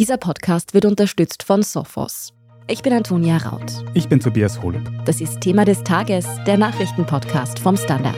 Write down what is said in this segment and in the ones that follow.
Dieser Podcast wird unterstützt von Sophos. Ich bin Antonia Raut. Ich bin Tobias Holub. Das ist Thema des Tages, der Nachrichtenpodcast vom Standard.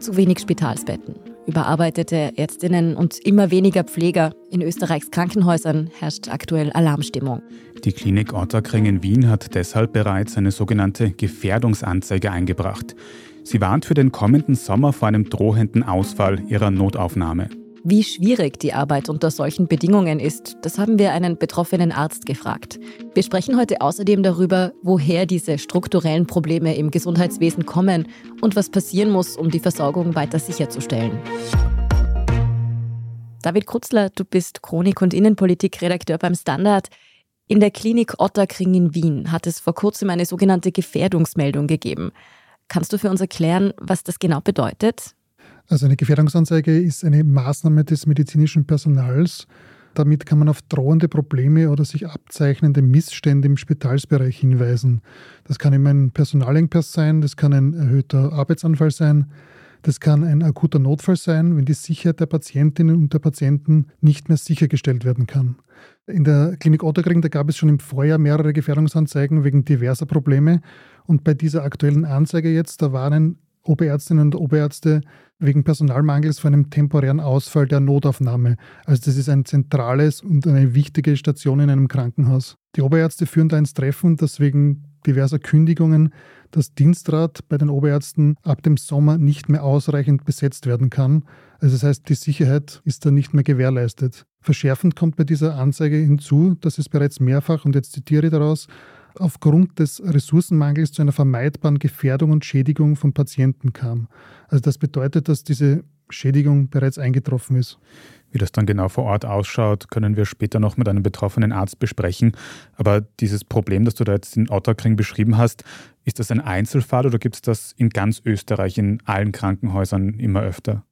Zu wenig Spitalsbetten, überarbeitete Ärztinnen und immer weniger Pfleger. In Österreichs Krankenhäusern herrscht aktuell Alarmstimmung. Die Klinik Otterkring in Wien hat deshalb bereits eine sogenannte Gefährdungsanzeige eingebracht. Sie warnt für den kommenden Sommer vor einem drohenden Ausfall ihrer Notaufnahme. Wie schwierig die Arbeit unter solchen Bedingungen ist, das haben wir einen betroffenen Arzt gefragt. Wir sprechen heute außerdem darüber, woher diese strukturellen Probleme im Gesundheitswesen kommen und was passieren muss, um die Versorgung weiter sicherzustellen. David Krutzler, du bist Chronik- und Innenpolitikredakteur beim Standard. In der Klinik Otterkring in Wien hat es vor kurzem eine sogenannte Gefährdungsmeldung gegeben. Kannst du für uns erklären, was das genau bedeutet? Also eine Gefährdungsanzeige ist eine Maßnahme des medizinischen Personals. Damit kann man auf drohende Probleme oder sich abzeichnende Missstände im Spitalsbereich hinweisen. Das kann eben ein Personalengpass sein, das kann ein erhöhter Arbeitsanfall sein, das kann ein akuter Notfall sein, wenn die Sicherheit der Patientinnen und der Patienten nicht mehr sichergestellt werden kann. In der Klinik Otterkring, da gab es schon im Vorjahr mehrere Gefährdungsanzeigen wegen diverser Probleme. Und bei dieser aktuellen Anzeige jetzt, da warnen Oberärztinnen und Oberärzte wegen Personalmangels vor einem temporären Ausfall der Notaufnahme. Also das ist ein zentrales und eine wichtige Station in einem Krankenhaus. Die Oberärzte führen da ins Treffen, dass wegen diverser Kündigungen das Dienstrat bei den Oberärzten ab dem Sommer nicht mehr ausreichend besetzt werden kann. Also das heißt, die Sicherheit ist da nicht mehr gewährleistet. Verschärfend kommt bei dieser Anzeige hinzu, dass es bereits mehrfach, und jetzt zitiere ich daraus, aufgrund des Ressourcenmangels zu einer vermeidbaren Gefährdung und Schädigung von Patienten kam. Also das bedeutet, dass diese Schädigung bereits eingetroffen ist. Wie das dann genau vor Ort ausschaut, können wir später noch mit einem betroffenen Arzt besprechen. Aber dieses Problem, das du da jetzt in Otterkring beschrieben hast, ist das ein Einzelfall oder gibt es das in ganz Österreich in allen Krankenhäusern immer öfter?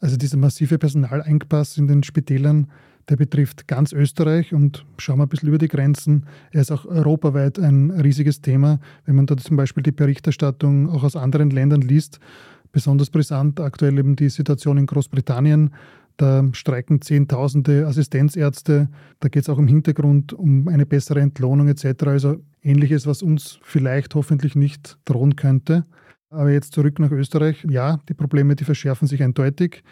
Also dieser massive Personalengpass in den Spitälern, der betrifft ganz Österreich und schauen wir ein bisschen über die Grenzen. Er ist auch europaweit ein riesiges Thema. Wenn man da zum Beispiel die Berichterstattung auch aus anderen Ländern liest, besonders brisant aktuell eben die Situation in Großbritannien. Da streiken Zehntausende Assistenzärzte. Da geht es auch im Hintergrund um eine bessere Entlohnung etc. Also ähnliches, was uns vielleicht hoffentlich nicht drohen könnte. Aber jetzt zurück nach Österreich. Ja, die Probleme, die verschärfen sich eindeutig.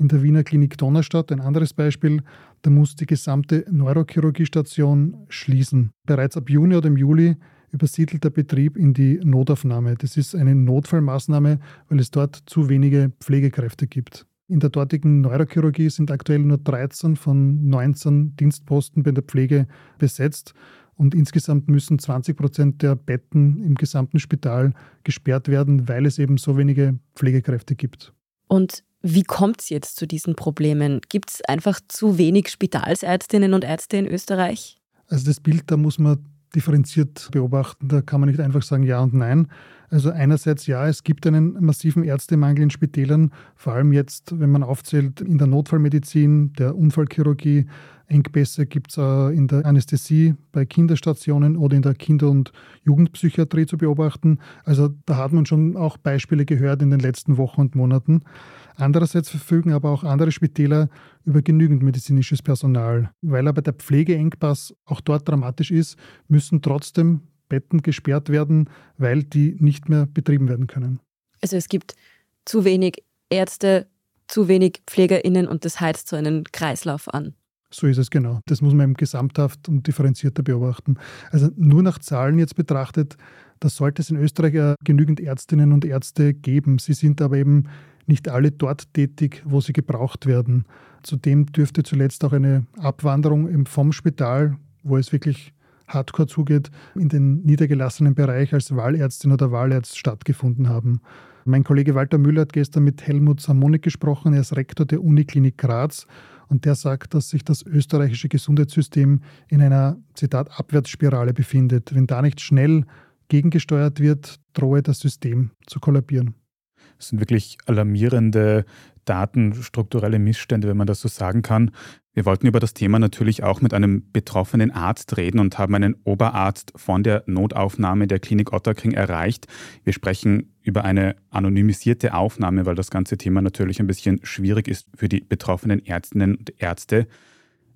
In der Wiener Klinik Donnerstadt, ein anderes Beispiel, da muss die gesamte Neurochirurgiestation schließen. Bereits ab Juni oder im Juli übersiedelt der Betrieb in die Notaufnahme. Das ist eine Notfallmaßnahme, weil es dort zu wenige Pflegekräfte gibt. In der dortigen Neurochirurgie sind aktuell nur 13 von 19 Dienstposten bei der Pflege besetzt. Und insgesamt müssen 20 Prozent der Betten im gesamten Spital gesperrt werden, weil es eben so wenige Pflegekräfte gibt. Und wie kommt es jetzt zu diesen Problemen? Gibt es einfach zu wenig Spitalsärztinnen und Ärzte in Österreich? Also das Bild, da muss man differenziert beobachten. Da kann man nicht einfach sagen Ja und Nein. Also einerseits ja, es gibt einen massiven Ärztemangel in Spitälern, vor allem jetzt, wenn man aufzählt, in der Notfallmedizin, der Unfallchirurgie. Engpässe gibt es in der Anästhesie bei Kinderstationen oder in der Kinder- und Jugendpsychiatrie zu beobachten. Also da hat man schon auch Beispiele gehört in den letzten Wochen und Monaten. Andererseits verfügen aber auch andere Spitäler über genügend medizinisches Personal. Weil aber der Pflegeengpass auch dort dramatisch ist, müssen trotzdem Betten gesperrt werden, weil die nicht mehr betrieben werden können. Also es gibt zu wenig Ärzte, zu wenig Pflegerinnen und das heizt so einen Kreislauf an. So ist es genau. Das muss man eben gesamthaft und differenzierter beobachten. Also nur nach Zahlen jetzt betrachtet, da sollte es in Österreich ja genügend Ärztinnen und Ärzte geben. Sie sind aber eben nicht alle dort tätig, wo sie gebraucht werden. Zudem dürfte zuletzt auch eine Abwanderung vom Spital, wo es wirklich hardcore zugeht, in den niedergelassenen Bereich als Wahlärztin oder Wahlarzt stattgefunden haben. Mein Kollege Walter Müller hat gestern mit Helmut Samonik gesprochen. Er ist Rektor der Uniklinik Graz und der sagt, dass sich das österreichische Gesundheitssystem in einer, Zitat, Abwärtsspirale befindet. Wenn da nicht schnell gegengesteuert wird, drohe das System zu kollabieren. Das sind wirklich alarmierende Daten, strukturelle Missstände, wenn man das so sagen kann. Wir wollten über das Thema natürlich auch mit einem betroffenen Arzt reden und haben einen Oberarzt von der Notaufnahme der Klinik Otterkring erreicht. Wir sprechen über eine anonymisierte Aufnahme, weil das ganze Thema natürlich ein bisschen schwierig ist für die betroffenen Ärztinnen und Ärzte.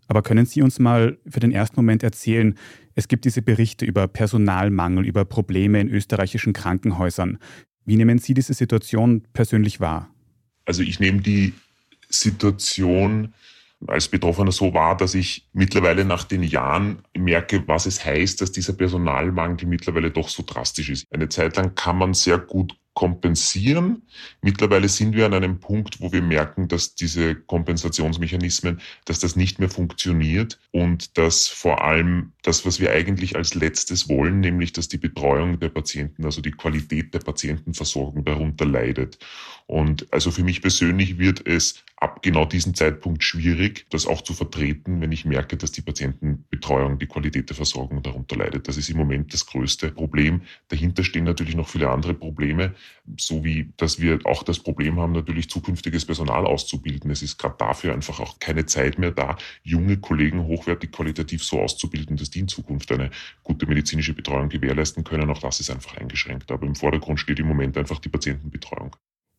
Aber können Sie uns mal für den ersten Moment erzählen, es gibt diese Berichte über Personalmangel, über Probleme in österreichischen Krankenhäusern. Wie nehmen Sie diese Situation persönlich wahr? Also ich nehme die Situation als Betroffener so wahr, dass ich mittlerweile nach den Jahren merke, was es heißt, dass dieser Personalmangel mittlerweile doch so drastisch ist. Eine Zeit lang kann man sehr gut kompensieren. Mittlerweile sind wir an einem Punkt, wo wir merken, dass diese Kompensationsmechanismen, dass das nicht mehr funktioniert und dass vor allem das, was wir eigentlich als letztes wollen, nämlich dass die Betreuung der Patienten, also die Qualität der Patientenversorgung darunter leidet. Und also für mich persönlich wird es ab genau diesem Zeitpunkt schwierig, das auch zu vertreten, wenn ich merke, dass die Patientenbetreuung, die Qualität der Versorgung darunter leidet. Das ist im Moment das größte Problem. Dahinter stehen natürlich noch viele andere Probleme, so wie, dass wir auch das Problem haben, natürlich zukünftiges Personal auszubilden. Es ist gerade dafür einfach auch keine Zeit mehr da, junge Kollegen hochwertig qualitativ so auszubilden, dass die in Zukunft eine gute medizinische Betreuung gewährleisten können. Auch das ist einfach eingeschränkt. Aber im Vordergrund steht im Moment einfach die Patientenbetreuung.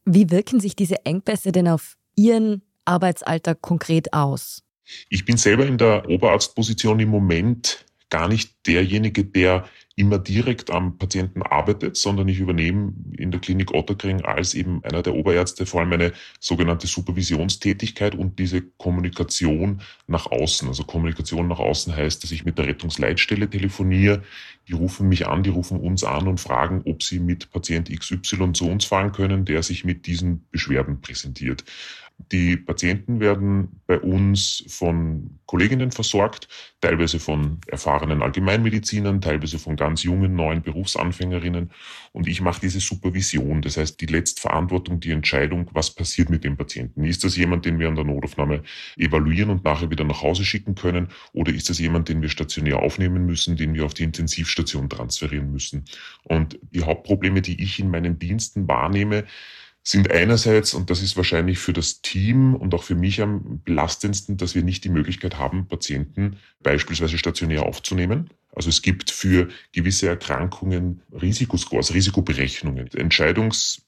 Wie wirken sich diese Engpässe denn auf Ihren Arbeitsalltag konkret aus? Ich bin selber in der Oberarztposition im Moment gar nicht derjenige, der immer direkt am Patienten arbeitet, sondern ich übernehme in der Klinik Otterkring als eben einer der Oberärzte vor allem eine sogenannte Supervisionstätigkeit und diese Kommunikation nach außen. Also Kommunikation nach außen heißt, dass ich mit der Rettungsleitstelle telefoniere. Die rufen mich an, die rufen uns an und fragen, ob sie mit Patient XY zu uns fahren können, der sich mit diesen Beschwerden präsentiert. Die Patienten werden bei uns von Kolleginnen versorgt, teilweise von erfahrenen Allgemeinmedizinern, teilweise von ganz jungen neuen Berufsanfängerinnen. Und ich mache diese Supervision, das heißt die Letztverantwortung, die Entscheidung, was passiert mit dem Patienten. Ist das jemand, den wir an der Notaufnahme evaluieren und nachher wieder nach Hause schicken können? Oder ist das jemand, den wir stationär aufnehmen müssen, den wir auf die Intensivstation transferieren müssen? Und die Hauptprobleme, die ich in meinen Diensten wahrnehme, sind einerseits, und das ist wahrscheinlich für das Team und auch für mich am belastendsten, dass wir nicht die Möglichkeit haben, Patienten beispielsweise stationär aufzunehmen. Also es gibt für gewisse Erkrankungen Risikoscores, Risikoberechnungen,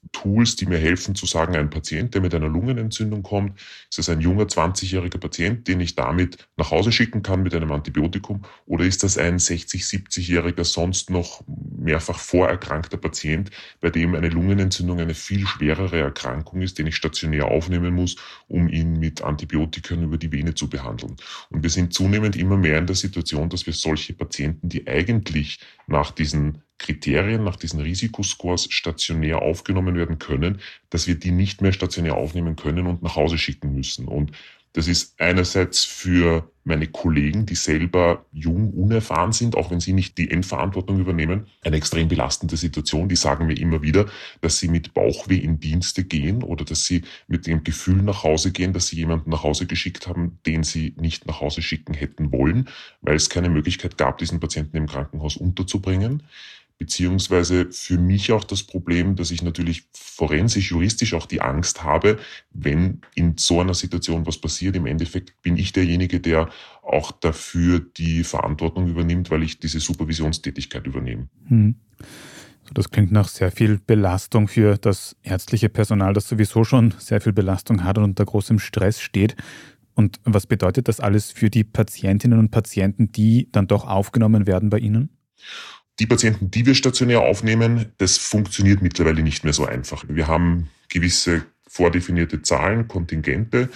Entscheidungstools, die mir helfen zu sagen, ein Patient, der mit einer Lungenentzündung kommt, ist das ein junger 20-jähriger Patient, den ich damit nach Hause schicken kann mit einem Antibiotikum, oder ist das ein 60, 70-jähriger, sonst noch mehrfach vorerkrankter Patient, bei dem eine Lungenentzündung eine viel schwerere Erkrankung ist, den ich stationär aufnehmen muss, um ihn mit Antibiotikern über die Vene zu behandeln. Und wir sind zunehmend immer mehr in der Situation, dass wir solche Patienten, die eigentlich nach diesen Kriterien, nach diesen Risikoscores stationär aufgenommen werden können, dass wir die nicht mehr stationär aufnehmen können und nach Hause schicken müssen. Und das ist einerseits für meine Kollegen, die selber jung, unerfahren sind, auch wenn sie nicht die Endverantwortung übernehmen, eine extrem belastende Situation. Die sagen mir immer wieder, dass sie mit Bauchweh in Dienste gehen oder dass sie mit dem Gefühl nach Hause gehen, dass sie jemanden nach Hause geschickt haben, den sie nicht nach Hause schicken hätten wollen, weil es keine Möglichkeit gab, diesen Patienten im Krankenhaus unterzubringen beziehungsweise für mich auch das Problem, dass ich natürlich forensisch, juristisch auch die Angst habe, wenn in so einer Situation was passiert. Im Endeffekt bin ich derjenige, der auch dafür die Verantwortung übernimmt, weil ich diese Supervisionstätigkeit übernehme. Hm. Das klingt nach sehr viel Belastung für das ärztliche Personal, das sowieso schon sehr viel Belastung hat und unter großem Stress steht. Und was bedeutet das alles für die Patientinnen und Patienten, die dann doch aufgenommen werden bei Ihnen? Die Patienten, die wir stationär aufnehmen, das funktioniert mittlerweile nicht mehr so einfach. Wir haben gewisse vordefinierte Zahlen, Kontingente,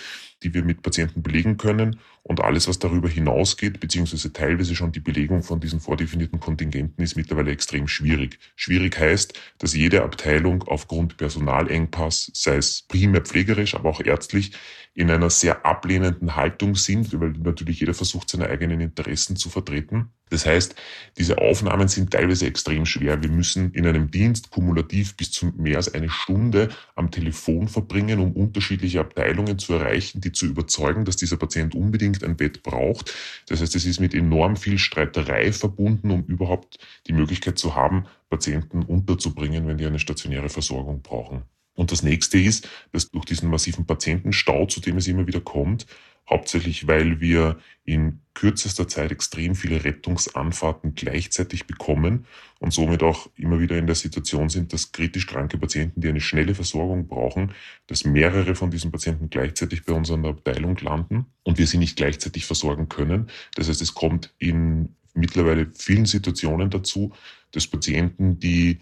die wir mit Patienten belegen können. Und alles, was darüber hinausgeht, beziehungsweise teilweise schon die Belegung von diesen vordefinierten Kontingenten, ist mittlerweile extrem schwierig. Schwierig heißt, dass jede Abteilung aufgrund Personalengpass, sei es primär pflegerisch, aber auch ärztlich, in einer sehr ablehnenden Haltung sind, weil natürlich jeder versucht, seine eigenen Interessen zu vertreten. Das heißt, diese Aufnahmen sind teilweise extrem schwer. Wir müssen in einem Dienst kumulativ bis zu mehr als eine Stunde am Telefon verbringen, um unterschiedliche Abteilungen zu erreichen, die zu überzeugen, dass dieser Patient unbedingt ein Bett braucht. Das heißt, es ist mit enorm viel Streiterei verbunden, um überhaupt die Möglichkeit zu haben, Patienten unterzubringen, wenn die eine stationäre Versorgung brauchen. Und das nächste ist, dass durch diesen massiven Patientenstau, zu dem es immer wieder kommt, hauptsächlich weil wir in kürzester Zeit extrem viele Rettungsanfahrten gleichzeitig bekommen und somit auch immer wieder in der Situation sind, dass kritisch kranke Patienten, die eine schnelle Versorgung brauchen, dass mehrere von diesen Patienten gleichzeitig bei uns an der Abteilung landen und wir sie nicht gleichzeitig versorgen können. Das heißt, es kommt in mittlerweile vielen Situationen dazu, dass Patienten, die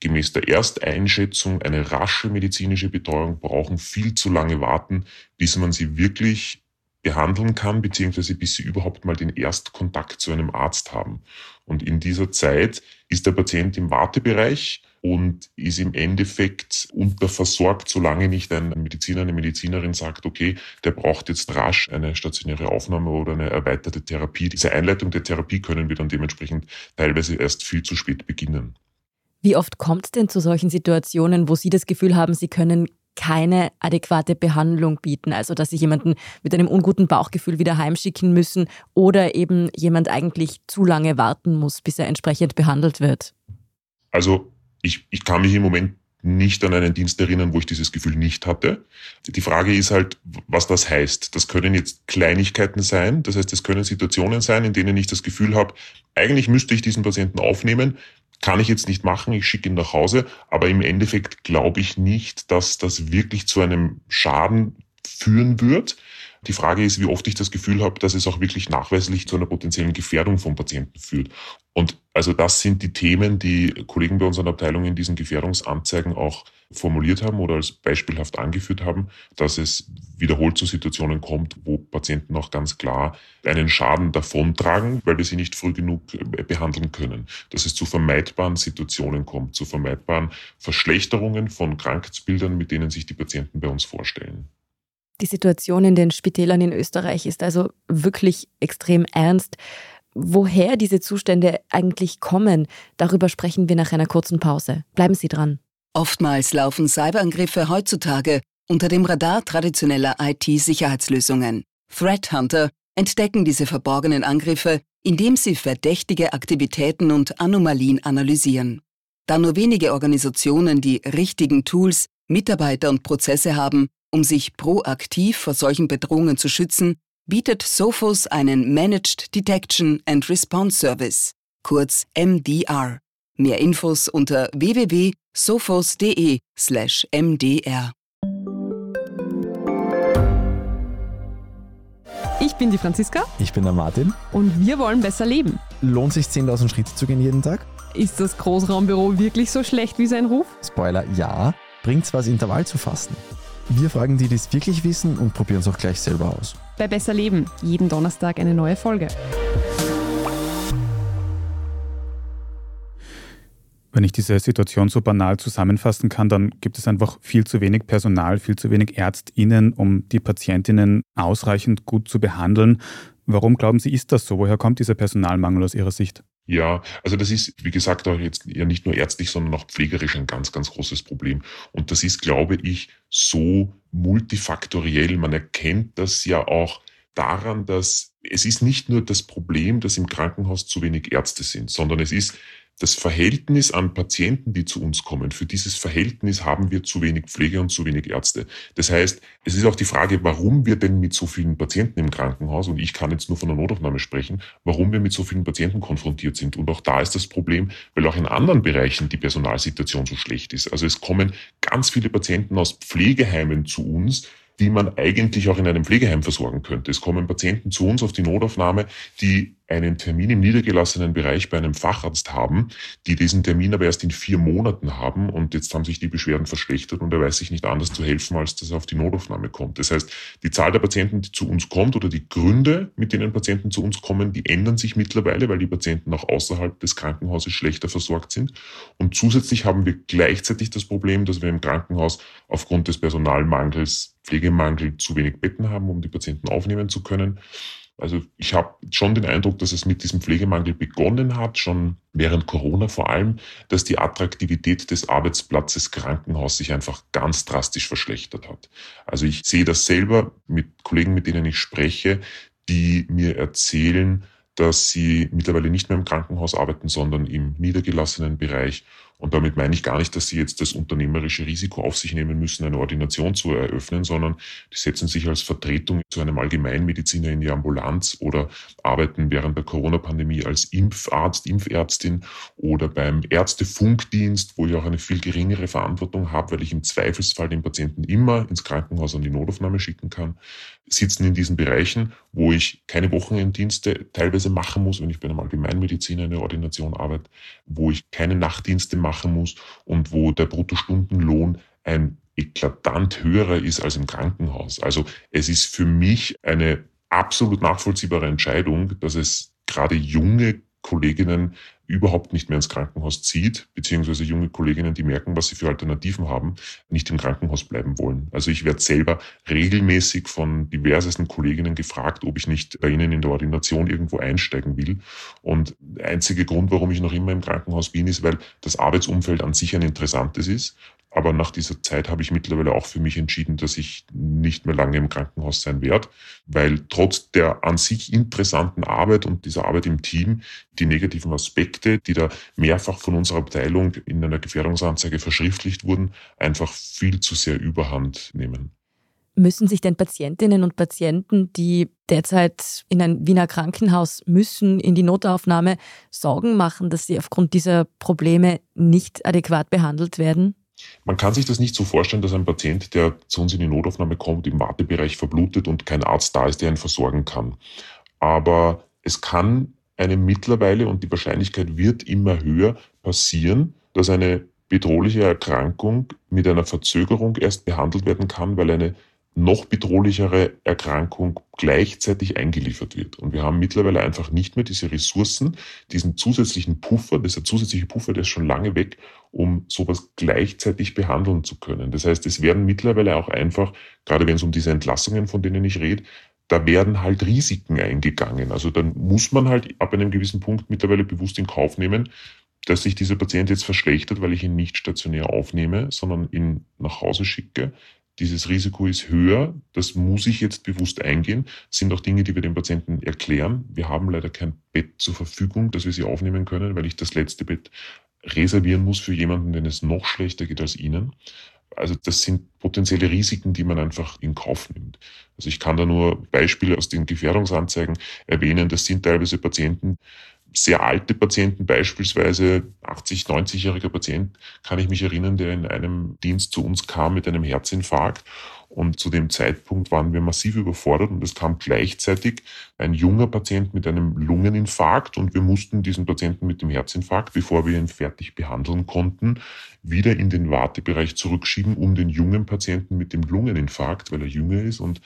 gemäß der Ersteinschätzung eine rasche medizinische Betreuung brauchen, viel zu lange warten, bis man sie wirklich behandeln kann, beziehungsweise bis sie überhaupt mal den Erstkontakt zu einem Arzt haben. Und in dieser Zeit ist der Patient im Wartebereich und ist im Endeffekt unterversorgt, solange nicht ein Mediziner, eine Medizinerin sagt, okay, der braucht jetzt rasch eine stationäre Aufnahme oder eine erweiterte Therapie. Diese Einleitung der Therapie können wir dann dementsprechend teilweise erst viel zu spät beginnen. Wie oft kommt es denn zu solchen Situationen, wo Sie das Gefühl haben, Sie können keine adäquate Behandlung bieten, also dass sie jemanden mit einem unguten Bauchgefühl wieder heimschicken müssen oder eben jemand eigentlich zu lange warten muss, bis er entsprechend behandelt wird? Also ich, ich kann mich im Moment nicht an einen Dienst erinnern, wo ich dieses Gefühl nicht hatte. Die Frage ist halt, was das heißt. Das können jetzt Kleinigkeiten sein. Das heißt, es können Situationen sein, in denen ich das Gefühl habe, eigentlich müsste ich diesen Patienten aufnehmen, kann ich jetzt nicht machen, ich schicke ihn nach Hause, aber im Endeffekt glaube ich nicht, dass das wirklich zu einem Schaden führen wird. Die Frage ist, wie oft ich das Gefühl habe, dass es auch wirklich nachweislich zu einer potenziellen Gefährdung von Patienten führt. Und also das sind die Themen, die Kollegen bei unseren Abteilungen in diesen Gefährdungsanzeigen auch formuliert haben oder als beispielhaft angeführt haben, dass es wiederholt zu Situationen kommt, wo Patienten auch ganz klar einen Schaden davontragen, weil wir sie nicht früh genug äh, behandeln können. Dass es zu vermeidbaren Situationen kommt, zu vermeidbaren Verschlechterungen von Krankheitsbildern, mit denen sich die Patienten bei uns vorstellen. Die Situation in den Spitälern in Österreich ist also wirklich extrem ernst. Woher diese Zustände eigentlich kommen, darüber sprechen wir nach einer kurzen Pause. Bleiben Sie dran. Oftmals laufen Cyberangriffe heutzutage unter dem Radar traditioneller IT-Sicherheitslösungen. Threat Hunter entdecken diese verborgenen Angriffe, indem sie verdächtige Aktivitäten und Anomalien analysieren. Da nur wenige Organisationen die richtigen Tools, Mitarbeiter und Prozesse haben, um sich proaktiv vor solchen Bedrohungen zu schützen, bietet Sophos einen Managed Detection and Response Service, kurz MDR. Mehr Infos unter www.sophos.de/mdr. Ich bin die Franziska. Ich bin der Martin. Und wir wollen besser leben. Lohnt sich 10.000 Schritte zu gehen jeden Tag? Ist das Großraumbüro wirklich so schlecht wie sein Ruf? Spoiler, ja. Bringt's was, Intervall zu fassen? Wir fragen die, die es wirklich wissen und probieren es auch gleich selber aus. Bei Besser Leben, jeden Donnerstag eine neue Folge. Wenn ich diese Situation so banal zusammenfassen kann, dann gibt es einfach viel zu wenig Personal, viel zu wenig Ärztinnen, um die Patientinnen ausreichend gut zu behandeln. Warum glauben Sie, ist das so? Woher kommt dieser Personalmangel aus Ihrer Sicht? Ja, also das ist, wie gesagt, auch jetzt ja nicht nur ärztlich, sondern auch pflegerisch ein ganz, ganz großes Problem. Und das ist, glaube ich, so multifaktoriell. Man erkennt das ja auch daran, dass es ist nicht nur das Problem, dass im Krankenhaus zu wenig Ärzte sind, sondern es ist das Verhältnis an Patienten, die zu uns kommen, für dieses Verhältnis haben wir zu wenig Pflege und zu wenig Ärzte. Das heißt, es ist auch die Frage, warum wir denn mit so vielen Patienten im Krankenhaus, und ich kann jetzt nur von der Notaufnahme sprechen, warum wir mit so vielen Patienten konfrontiert sind. Und auch da ist das Problem, weil auch in anderen Bereichen die Personalsituation so schlecht ist. Also es kommen ganz viele Patienten aus Pflegeheimen zu uns, die man eigentlich auch in einem Pflegeheim versorgen könnte. Es kommen Patienten zu uns auf die Notaufnahme, die einen Termin im niedergelassenen Bereich bei einem Facharzt haben, die diesen Termin aber erst in vier Monaten haben und jetzt haben sich die Beschwerden verschlechtert und er weiß sich nicht anders zu helfen, als dass er auf die Notaufnahme kommt. Das heißt, die Zahl der Patienten, die zu uns kommt oder die Gründe, mit denen Patienten zu uns kommen, die ändern sich mittlerweile, weil die Patienten auch außerhalb des Krankenhauses schlechter versorgt sind. Und zusätzlich haben wir gleichzeitig das Problem, dass wir im Krankenhaus aufgrund des Personalmangels, Pflegemangel zu wenig Betten haben, um die Patienten aufnehmen zu können. Also ich habe schon den Eindruck, dass es mit diesem Pflegemangel begonnen hat, schon während Corona vor allem, dass die Attraktivität des Arbeitsplatzes Krankenhaus sich einfach ganz drastisch verschlechtert hat. Also ich sehe das selber mit Kollegen, mit denen ich spreche, die mir erzählen, dass sie mittlerweile nicht mehr im Krankenhaus arbeiten, sondern im niedergelassenen Bereich Und damit meine ich gar nicht, dass sie jetzt das unternehmerische Risiko auf sich nehmen müssen, eine Ordination zu eröffnen, sondern die setzen sich als Vertretung zu einem Allgemeinmediziner in die Ambulanz oder arbeiten während der Corona-Pandemie als Impfarzt, Impfärztin oder beim Ärztefunkdienst, wo ich auch eine viel geringere Verantwortung habe, weil ich im Zweifelsfall den Patienten immer ins Krankenhaus an die Notaufnahme schicken kann, sitzen in diesen Bereichen, wo ich keine Wochenenddienste teilweise machen muss, wenn ich bei einem Allgemeinmediziner in der Ordination arbeite, wo ich keine Nachtdienste machen muss und wo der Bruttostundenlohn ein eklatant höherer ist als im Krankenhaus. Also es ist für mich eine absolut nachvollziehbare Entscheidung, dass es gerade junge Kolleginnen überhaupt nicht mehr ins Krankenhaus zieht, beziehungsweise junge Kolleginnen, die merken, was sie für Alternativen haben, nicht im Krankenhaus bleiben wollen. Also ich werde selber regelmäßig von diversesten Kolleginnen gefragt, ob ich nicht bei ihnen in der Ordination irgendwo einsteigen will. Und der einzige Grund, warum ich noch immer im Krankenhaus bin, ist, weil das Arbeitsumfeld an sich ein interessantes ist. Aber nach dieser Zeit habe ich mittlerweile auch für mich entschieden, dass ich nicht mehr lange im Krankenhaus sein werde, weil trotz der an sich interessanten Arbeit und dieser Arbeit im Team die negativen Aspekte, die da mehrfach von unserer Abteilung in einer Gefährdungsanzeige verschriftlicht wurden, einfach viel zu sehr überhand nehmen. Müssen sich denn Patientinnen und Patienten, die derzeit in ein Wiener Krankenhaus müssen, in die Notaufnahme, Sorgen machen, dass sie aufgrund dieser Probleme nicht adäquat behandelt werden? Man kann sich das nicht so vorstellen, dass ein Patient, der zu uns in die Notaufnahme kommt, im Wartebereich verblutet und kein Arzt da ist, der ihn versorgen kann. Aber es kann einem mittlerweile, und die Wahrscheinlichkeit wird immer höher, passieren, dass eine bedrohliche Erkrankung mit einer Verzögerung erst behandelt werden kann, weil eine noch bedrohlichere Erkrankung gleichzeitig eingeliefert wird. Und wir haben mittlerweile einfach nicht mehr diese Ressourcen, diesen zusätzlichen Puffer, dieser zusätzliche Puffer, der ist schon lange weg, um sowas gleichzeitig behandeln zu können. Das heißt, es werden mittlerweile auch einfach, gerade wenn es um diese Entlassungen, von denen ich rede, da werden halt Risiken eingegangen. Also dann muss man halt ab einem gewissen Punkt mittlerweile bewusst in Kauf nehmen, dass sich dieser Patient jetzt verschlechtert, weil ich ihn nicht stationär aufnehme, sondern ihn nach Hause schicke, dieses Risiko ist höher, das muss ich jetzt bewusst eingehen. Das sind auch Dinge, die wir den Patienten erklären. Wir haben leider kein Bett zur Verfügung, dass wir sie aufnehmen können, weil ich das letzte Bett reservieren muss für jemanden, den es noch schlechter geht als Ihnen. Also das sind potenzielle Risiken, die man einfach in Kauf nimmt. Also ich kann da nur Beispiele aus den Gefährdungsanzeigen erwähnen. Das sind teilweise Patienten, sehr alte Patienten, beispielsweise 80, 90-jähriger Patient, kann ich mich erinnern, der in einem Dienst zu uns kam mit einem Herzinfarkt. Und zu dem Zeitpunkt waren wir massiv überfordert und es kam gleichzeitig ein junger Patient mit einem Lungeninfarkt und wir mussten diesen Patienten mit dem Herzinfarkt, bevor wir ihn fertig behandeln konnten, wieder in den Wartebereich zurückschieben, um den jungen Patienten mit dem Lungeninfarkt, weil er jünger ist und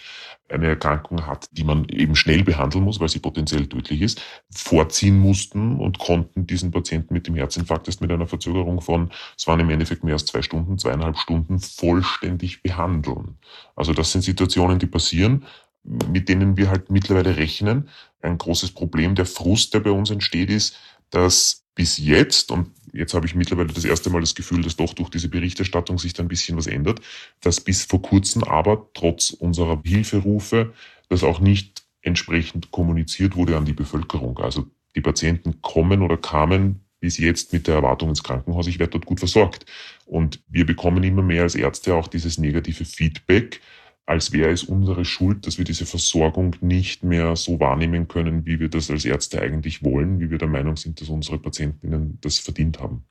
eine Erkrankung hat, die man eben schnell behandeln muss, weil sie potenziell tödlich ist, vorziehen mussten und konnten diesen Patienten mit dem Herzinfarkt erst mit einer Verzögerung von, es waren im Endeffekt mehr als zwei Stunden, zweieinhalb Stunden vollständig behandeln. Also das sind Situationen, die passieren, mit denen wir halt mittlerweile rechnen. Ein großes Problem, der Frust, der bei uns entsteht, ist, dass bis jetzt, und jetzt habe ich mittlerweile das erste Mal das Gefühl, dass doch durch diese Berichterstattung sich da ein bisschen was ändert, dass bis vor kurzem aber trotz unserer Hilferufe das auch nicht entsprechend kommuniziert wurde an die Bevölkerung. Also die Patienten kommen oder kamen bis jetzt mit der Erwartung ins Krankenhaus, ich werde dort gut versorgt. Und wir bekommen immer mehr als Ärzte auch dieses negative Feedback, als wäre es unsere Schuld, dass wir diese Versorgung nicht mehr so wahrnehmen können, wie wir das als Ärzte eigentlich wollen, wie wir der Meinung sind, dass unsere Patientinnen das verdient haben.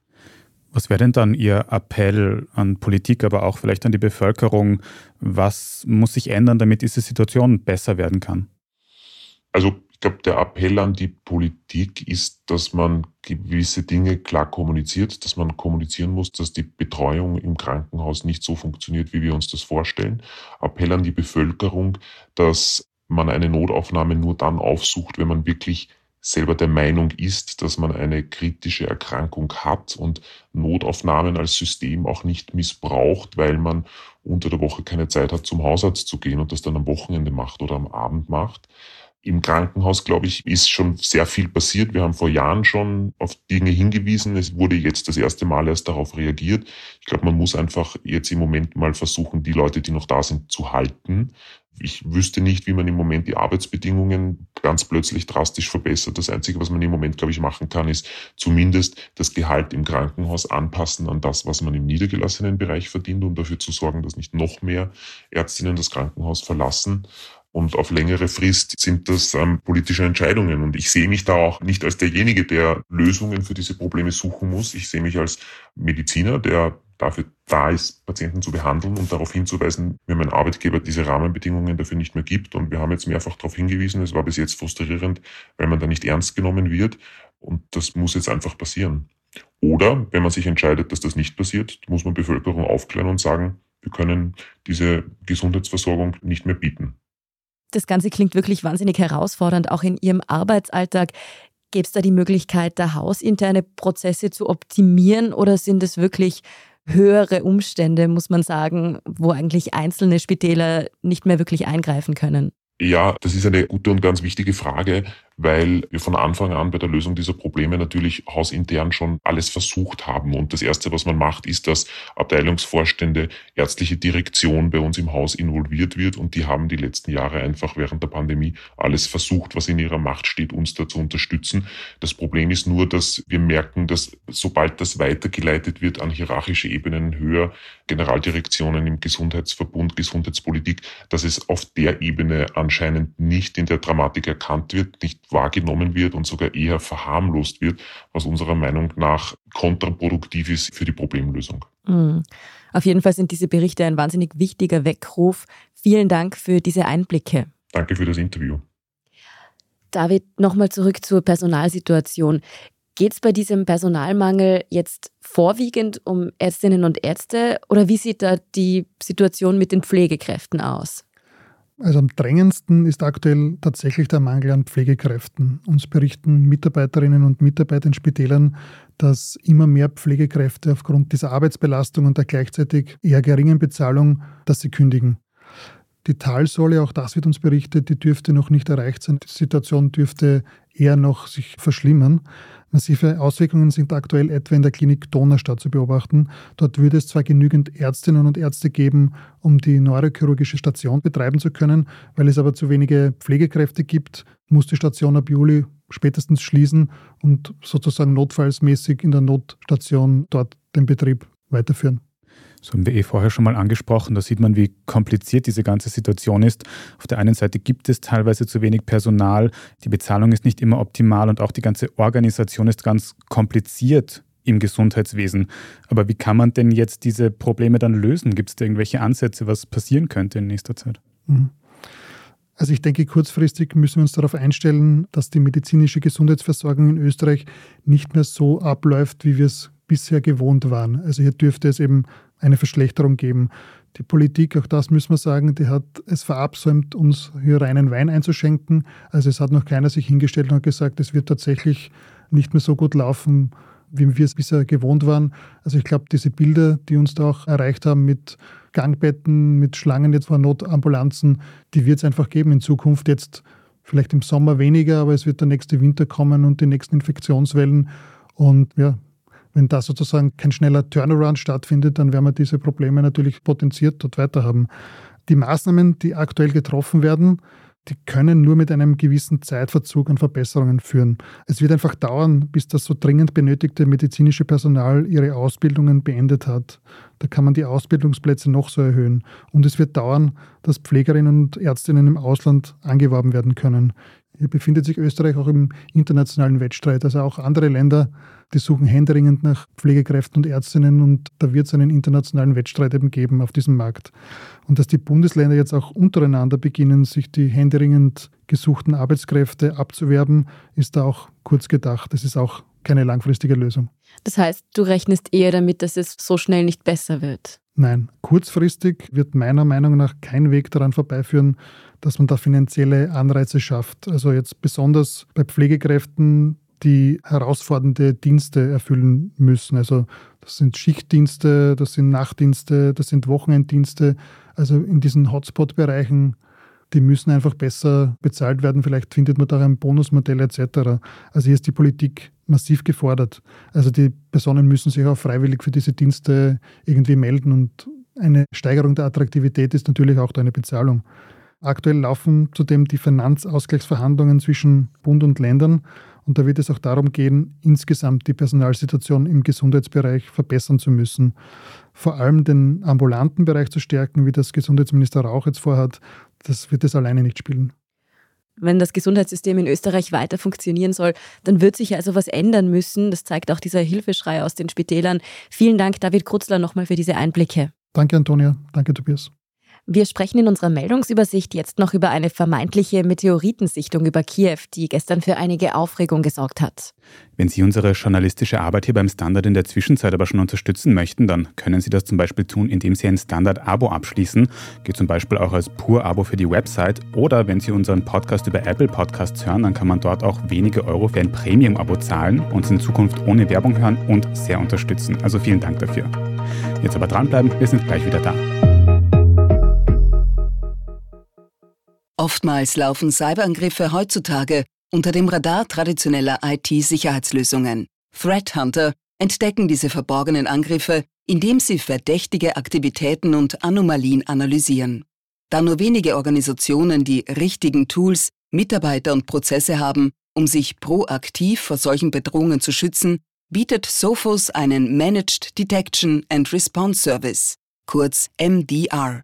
Was wäre denn dann Ihr Appell an Politik, aber auch vielleicht an die Bevölkerung? Was muss sich ändern, damit diese Situation besser werden kann? Also glaube, der Appell an die Politik ist, dass man gewisse Dinge klar kommuniziert, dass man kommunizieren muss, dass die Betreuung im Krankenhaus nicht so funktioniert, wie wir uns das vorstellen. Appell an die Bevölkerung, dass man eine Notaufnahme nur dann aufsucht, wenn man wirklich selber der Meinung ist, dass man eine kritische Erkrankung hat und Notaufnahmen als System auch nicht missbraucht, weil man unter der Woche keine Zeit hat, zum Hausarzt zu gehen und das dann am Wochenende macht oder am Abend macht. Im Krankenhaus, glaube ich, ist schon sehr viel passiert. Wir haben vor Jahren schon auf Dinge hingewiesen. Es wurde jetzt das erste Mal erst darauf reagiert. Ich glaube, man muss einfach jetzt im Moment mal versuchen, die Leute, die noch da sind, zu halten. Ich wüsste nicht, wie man im Moment die Arbeitsbedingungen ganz plötzlich drastisch verbessert. Das Einzige, was man im Moment, glaube ich, machen kann, ist zumindest das Gehalt im Krankenhaus anpassen an das, was man im niedergelassenen Bereich verdient und dafür zu sorgen, dass nicht noch mehr Ärztinnen das Krankenhaus verlassen. Und auf längere Frist sind das ähm, politische Entscheidungen. Und ich sehe mich da auch nicht als derjenige, der Lösungen für diese Probleme suchen muss. Ich sehe mich als Mediziner, der dafür da ist, Patienten zu behandeln und darauf hinzuweisen, wenn mein Arbeitgeber diese Rahmenbedingungen dafür nicht mehr gibt. Und wir haben jetzt mehrfach darauf hingewiesen, es war bis jetzt frustrierend, weil man da nicht ernst genommen wird. Und das muss jetzt einfach passieren. Oder wenn man sich entscheidet, dass das nicht passiert, muss man Bevölkerung aufklären und sagen, wir können diese Gesundheitsversorgung nicht mehr bieten. Das Ganze klingt wirklich wahnsinnig herausfordernd, auch in Ihrem Arbeitsalltag. Gäbe es da die Möglichkeit, da hausinterne Prozesse zu optimieren oder sind es wirklich höhere Umstände, muss man sagen, wo eigentlich einzelne Spitäler nicht mehr wirklich eingreifen können? Ja, das ist eine gute und ganz wichtige Frage, weil wir von Anfang an bei der Lösung dieser Probleme natürlich hausintern schon alles versucht haben. Und das Erste, was man macht, ist, dass Abteilungsvorstände, ärztliche Direktion bei uns im Haus involviert wird. Und die haben die letzten Jahre einfach während der Pandemie alles versucht, was in ihrer Macht steht, uns da zu unterstützen. Das Problem ist nur, dass wir merken, dass sobald das weitergeleitet wird an hierarchische Ebenen höher, Generaldirektionen im Gesundheitsverbund, Gesundheitspolitik, dass es auf der Ebene anscheinend nicht in der Dramatik erkannt wird, nicht wahrgenommen wird und sogar eher verharmlost wird, was unserer Meinung nach kontraproduktiv ist für die Problemlösung. Mhm. Auf jeden Fall sind diese Berichte ein wahnsinnig wichtiger Weckruf. Vielen Dank für diese Einblicke. Danke für das Interview. David, nochmal zurück zur Personalsituation. Geht es bei diesem Personalmangel jetzt vorwiegend um Ärztinnen und Ärzte oder wie sieht da die Situation mit den Pflegekräften aus? Also am drängendsten ist aktuell tatsächlich der Mangel an Pflegekräften. Uns berichten Mitarbeiterinnen und Mitarbeiter in Spitälern, dass immer mehr Pflegekräfte aufgrund dieser Arbeitsbelastung und der gleichzeitig eher geringen Bezahlung, dass sie kündigen. Die Talsäule, auch das wird uns berichtet, die dürfte noch nicht erreicht sein. Die Situation dürfte eher noch sich verschlimmern. Massive Auswirkungen sind aktuell etwa in der Klinik Donaustadt zu beobachten. Dort würde es zwar genügend Ärztinnen und Ärzte geben, um die neurochirurgische Station betreiben zu können, weil es aber zu wenige Pflegekräfte gibt, muss die Station ab Juli spätestens schließen und sozusagen notfallsmäßig in der Notstation dort den Betrieb weiterführen. So haben wir eh vorher schon mal angesprochen. Da sieht man, wie kompliziert diese ganze Situation ist. Auf der einen Seite gibt es teilweise zu wenig Personal, die Bezahlung ist nicht immer optimal und auch die ganze Organisation ist ganz kompliziert im Gesundheitswesen. Aber wie kann man denn jetzt diese Probleme dann lösen? Gibt es da irgendwelche Ansätze, was passieren könnte in nächster Zeit? Mhm. Also ich denke, kurzfristig müssen wir uns darauf einstellen, dass die medizinische Gesundheitsversorgung in Österreich nicht mehr so abläuft, wie wir es bisher gewohnt waren. Also hier dürfte es eben eine Verschlechterung geben. Die Politik, auch das müssen wir sagen, die hat es verabsäumt, uns hier reinen Wein einzuschenken. Also es hat noch keiner sich hingestellt und gesagt, es wird tatsächlich nicht mehr so gut laufen, wie wir es bisher gewohnt waren. Also ich glaube, diese Bilder, die uns da auch erreicht haben mit Gangbetten, mit Schlangen jetzt vor Notambulanzen, die wird es einfach geben in Zukunft. Jetzt vielleicht im Sommer weniger, aber es wird der nächste Winter kommen und die nächsten Infektionswellen. Und ja, wenn da sozusagen kein schneller Turnaround stattfindet, dann werden wir diese Probleme natürlich potenziert dort weiter haben. Die Maßnahmen, die aktuell getroffen werden, die können nur mit einem gewissen Zeitverzug an Verbesserungen führen. Es wird einfach dauern, bis das so dringend benötigte medizinische Personal ihre Ausbildungen beendet hat. Da kann man die Ausbildungsplätze noch so erhöhen. Und es wird dauern, dass Pflegerinnen und Ärztinnen im Ausland angeworben werden können. Hier befindet sich Österreich auch im internationalen Wettstreit. Also auch andere Länder, die suchen händeringend nach Pflegekräften und Ärztinnen und da wird es einen internationalen Wettstreit eben geben auf diesem Markt. Und dass die Bundesländer jetzt auch untereinander beginnen, sich die händeringend gesuchten Arbeitskräfte abzuwerben, ist da auch kurz gedacht. Das ist auch keine langfristige Lösung. Das heißt, du rechnest eher damit, dass es so schnell nicht besser wird? Nein, kurzfristig wird meiner Meinung nach kein Weg daran vorbeiführen, dass man da finanzielle Anreize schafft. Also jetzt besonders bei Pflegekräften, die herausfordernde Dienste erfüllen müssen. Also das sind Schichtdienste, das sind Nachtdienste, das sind Wochenenddienste. Also in diesen Hotspot-Bereichen die müssen einfach besser bezahlt werden. Vielleicht findet man da ein Bonusmodell etc. Also hier ist die Politik massiv gefordert. Also die Personen müssen sich auch freiwillig für diese Dienste irgendwie melden und eine Steigerung der Attraktivität ist natürlich auch eine Bezahlung. Aktuell laufen zudem die Finanzausgleichsverhandlungen zwischen Bund und Ländern und da wird es auch darum gehen, insgesamt die Personalsituation im Gesundheitsbereich verbessern zu müssen. Vor allem den ambulanten Bereich zu stärken, wie das Gesundheitsminister Rauch jetzt vorhat, das wird es alleine nicht spielen. Wenn das Gesundheitssystem in Österreich weiter funktionieren soll, dann wird sich also was ändern müssen. Das zeigt auch dieser Hilfeschrei aus den Spitälern. Vielen Dank, David Krutzler, nochmal für diese Einblicke. Danke, Antonia. Danke, Tobias. Wir sprechen in unserer Meldungsübersicht jetzt noch über eine vermeintliche Meteoritensichtung über Kiew, die gestern für einige Aufregung gesorgt hat. Wenn Sie unsere journalistische Arbeit hier beim Standard in der Zwischenzeit aber schon unterstützen möchten, dann können Sie das zum Beispiel tun, indem Sie ein Standard-Abo abschließen. Geht zum Beispiel auch als Pur-Abo für die Website. Oder wenn Sie unseren Podcast über Apple Podcasts hören, dann kann man dort auch wenige Euro für ein Premium-Abo zahlen, uns in Zukunft ohne Werbung hören und sehr unterstützen. Also vielen Dank dafür. Jetzt aber dranbleiben, wir sind gleich wieder da. Oftmals laufen Cyberangriffe heutzutage unter dem Radar traditioneller IT-Sicherheitslösungen. Threat Hunter entdecken diese verborgenen Angriffe, indem sie verdächtige Aktivitäten und Anomalien analysieren. Da nur wenige Organisationen die richtigen Tools, Mitarbeiter und Prozesse haben, um sich proaktiv vor solchen Bedrohungen zu schützen, bietet Sophos einen Managed Detection and Response Service, kurz MDR.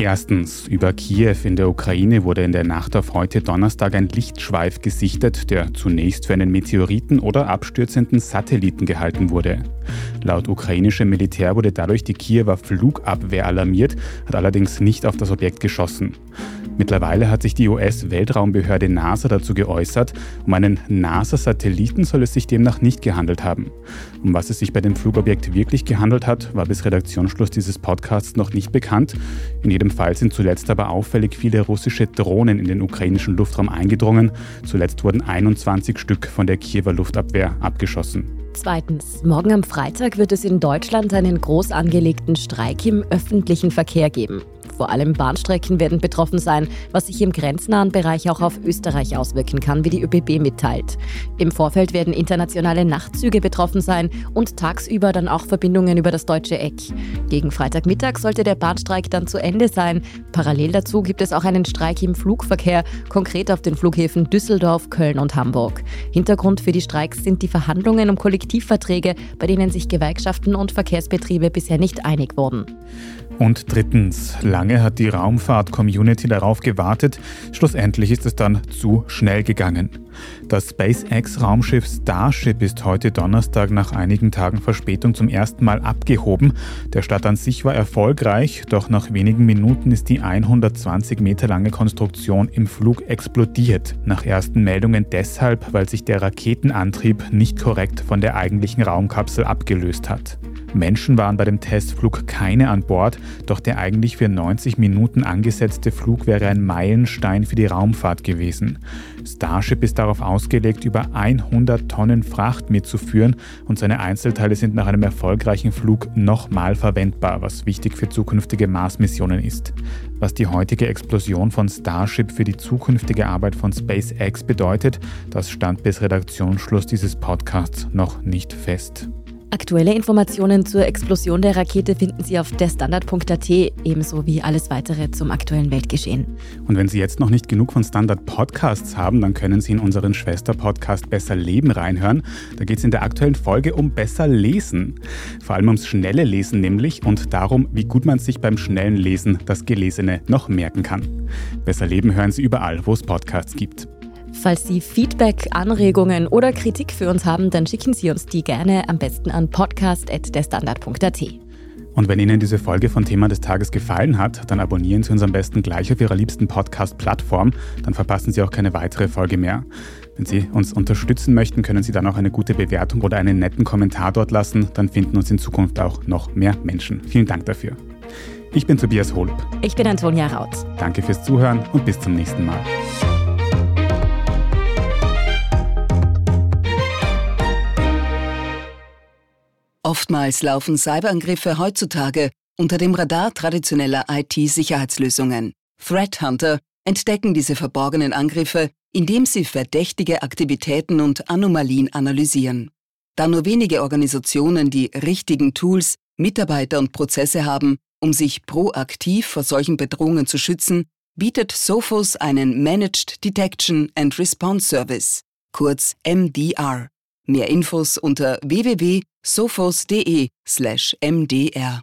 Erstens, über Kiew in der Ukraine wurde in der Nacht auf heute Donnerstag ein Lichtschweif gesichtet, der zunächst für einen Meteoriten oder abstürzenden Satelliten gehalten wurde. Laut ukrainischem Militär wurde dadurch die Kiewer Flugabwehr alarmiert, hat allerdings nicht auf das Objekt geschossen. Mittlerweile hat sich die US-Weltraumbehörde NASA dazu geäußert. Um einen NASA-Satelliten soll es sich demnach nicht gehandelt haben. Um was es sich bei dem Flugobjekt wirklich gehandelt hat, war bis Redaktionsschluss dieses Podcasts noch nicht bekannt. In jedem Fall sind zuletzt aber auffällig viele russische Drohnen in den ukrainischen Luftraum eingedrungen. Zuletzt wurden 21 Stück von der Kiewer Luftabwehr abgeschossen. Zweitens, morgen am Freitag wird es in Deutschland einen groß angelegten Streik im öffentlichen Verkehr geben. Vor allem Bahnstrecken werden betroffen sein, was sich im grenznahen Bereich auch auf Österreich auswirken kann, wie die ÖBB mitteilt. Im Vorfeld werden internationale Nachtzüge betroffen sein und tagsüber dann auch Verbindungen über das deutsche Eck. Gegen Freitagmittag sollte der Bahnstreik dann zu Ende sein. Parallel dazu gibt es auch einen Streik im Flugverkehr, konkret auf den Flughäfen Düsseldorf, Köln und Hamburg. Hintergrund für die Streiks sind die Verhandlungen um Kollektivverträge, bei denen sich Gewerkschaften und Verkehrsbetriebe bisher nicht einig wurden. Und drittens, lange hat die Raumfahrt-Community darauf gewartet, schlussendlich ist es dann zu schnell gegangen. Das SpaceX-Raumschiff Starship ist heute Donnerstag nach einigen Tagen Verspätung zum ersten Mal abgehoben. Der Start an sich war erfolgreich, doch nach wenigen Minuten ist die 120 Meter lange Konstruktion im Flug explodiert. Nach ersten Meldungen deshalb, weil sich der Raketenantrieb nicht korrekt von der eigentlichen Raumkapsel abgelöst hat. Menschen waren bei dem Testflug keine an Bord, doch der eigentlich für 90 Minuten angesetzte Flug wäre ein Meilenstein für die Raumfahrt gewesen. Starship ist darauf ausgelegt, über 100 Tonnen Fracht mitzuführen und seine Einzelteile sind nach einem erfolgreichen Flug nochmal verwendbar, was wichtig für zukünftige Mars-Missionen ist. Was die heutige Explosion von Starship für die zukünftige Arbeit von SpaceX bedeutet, das stand bis Redaktionsschluss dieses Podcasts noch nicht fest. Aktuelle Informationen zur Explosion der Rakete finden Sie auf derstandard.at, ebenso wie alles weitere zum aktuellen Weltgeschehen. Und wenn Sie jetzt noch nicht genug von Standard Podcasts haben, dann können Sie in unseren Schwester-Podcast Besser Leben reinhören. Da geht es in der aktuellen Folge um besser Lesen. Vor allem ums schnelle Lesen nämlich und darum, wie gut man sich beim schnellen Lesen das Gelesene noch merken kann. Besser Leben hören Sie überall, wo es Podcasts gibt. Falls Sie Feedback, Anregungen oder Kritik für uns haben, dann schicken Sie uns die gerne am besten an podcast.derstandard.at. Und wenn Ihnen diese Folge von Thema des Tages gefallen hat, dann abonnieren Sie uns am besten gleich auf Ihrer liebsten Podcast-Plattform, dann verpassen Sie auch keine weitere Folge mehr. Wenn Sie uns unterstützen möchten, können Sie dann auch eine gute Bewertung oder einen netten Kommentar dort lassen, dann finden uns in Zukunft auch noch mehr Menschen. Vielen Dank dafür. Ich bin Tobias Holub. Ich bin Antonia Raut. Danke fürs Zuhören und bis zum nächsten Mal. Oftmals laufen Cyberangriffe heutzutage unter dem Radar traditioneller IT-Sicherheitslösungen. Threat Hunter entdecken diese verborgenen Angriffe, indem sie verdächtige Aktivitäten und Anomalien analysieren. Da nur wenige Organisationen die richtigen Tools, Mitarbeiter und Prozesse haben, um sich proaktiv vor solchen Bedrohungen zu schützen, bietet Sophos einen Managed Detection and Response Service, kurz MDR. Mehr Infos unter www.sophos.de/mdr.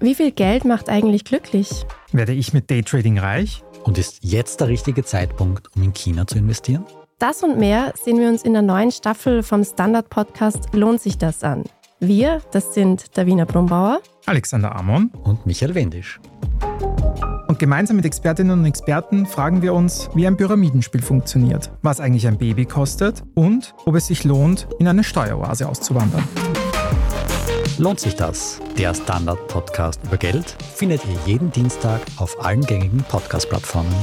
Wie viel Geld macht eigentlich glücklich? Werde ich mit Daytrading reich? Und ist jetzt der richtige Zeitpunkt, um in China zu investieren? Das und mehr sehen wir uns in der neuen Staffel vom Standard-Podcast Lohnt sich das an? Wir, das sind Davina Brumbauer, Alexander Amon und Michael Wendisch. Und gemeinsam mit Expertinnen und Experten fragen wir uns, wie ein Pyramidenspiel funktioniert, was eigentlich ein Baby kostet und ob es sich lohnt, in eine Steueroase auszuwandern. Lohnt sich das? Der Standard-Podcast über Geld findet ihr jeden Dienstag auf allen gängigen Podcast-Plattformen.